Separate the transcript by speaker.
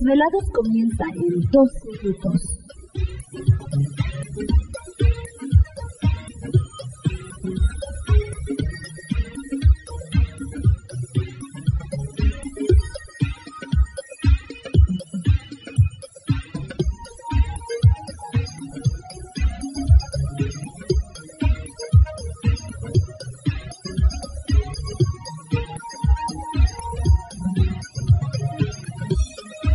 Speaker 1: Desvelados comienza en 2 minutos.